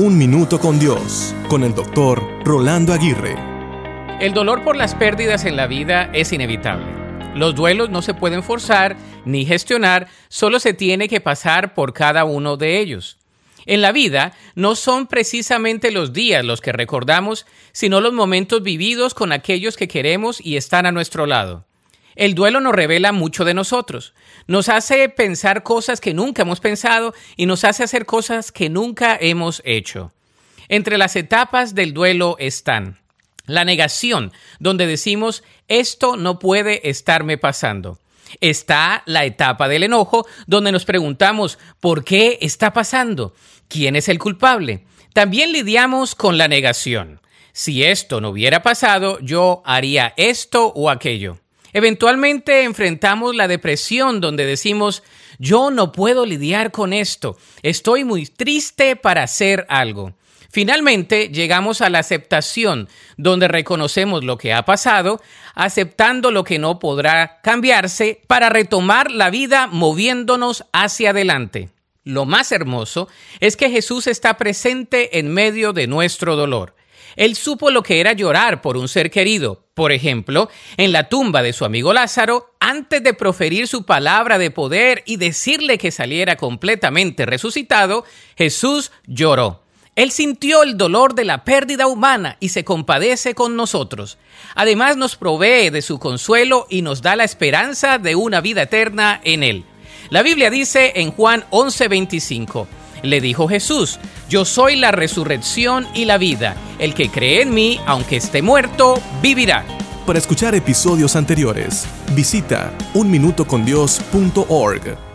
Un Minuto con Dios, con el doctor Rolando Aguirre. El dolor por las pérdidas en la vida es inevitable. Los duelos no se pueden forzar ni gestionar, solo se tiene que pasar por cada uno de ellos. En la vida no son precisamente los días los que recordamos, sino los momentos vividos con aquellos que queremos y están a nuestro lado. El duelo nos revela mucho de nosotros, nos hace pensar cosas que nunca hemos pensado y nos hace hacer cosas que nunca hemos hecho. Entre las etapas del duelo están la negación, donde decimos esto no puede estarme pasando. Está la etapa del enojo, donde nos preguntamos ¿por qué está pasando? ¿Quién es el culpable? También lidiamos con la negación. Si esto no hubiera pasado, yo haría esto o aquello. Eventualmente enfrentamos la depresión donde decimos, yo no puedo lidiar con esto, estoy muy triste para hacer algo. Finalmente llegamos a la aceptación, donde reconocemos lo que ha pasado, aceptando lo que no podrá cambiarse para retomar la vida moviéndonos hacia adelante. Lo más hermoso es que Jesús está presente en medio de nuestro dolor. Él supo lo que era llorar por un ser querido. Por ejemplo, en la tumba de su amigo Lázaro, antes de proferir su palabra de poder y decirle que saliera completamente resucitado, Jesús lloró. Él sintió el dolor de la pérdida humana y se compadece con nosotros. Además nos provee de su consuelo y nos da la esperanza de una vida eterna en Él. La Biblia dice en Juan 11:25, le dijo Jesús, yo soy la resurrección y la vida. El que cree en mí, aunque esté muerto, vivirá. Para escuchar episodios anteriores, visita unminutocondios.org.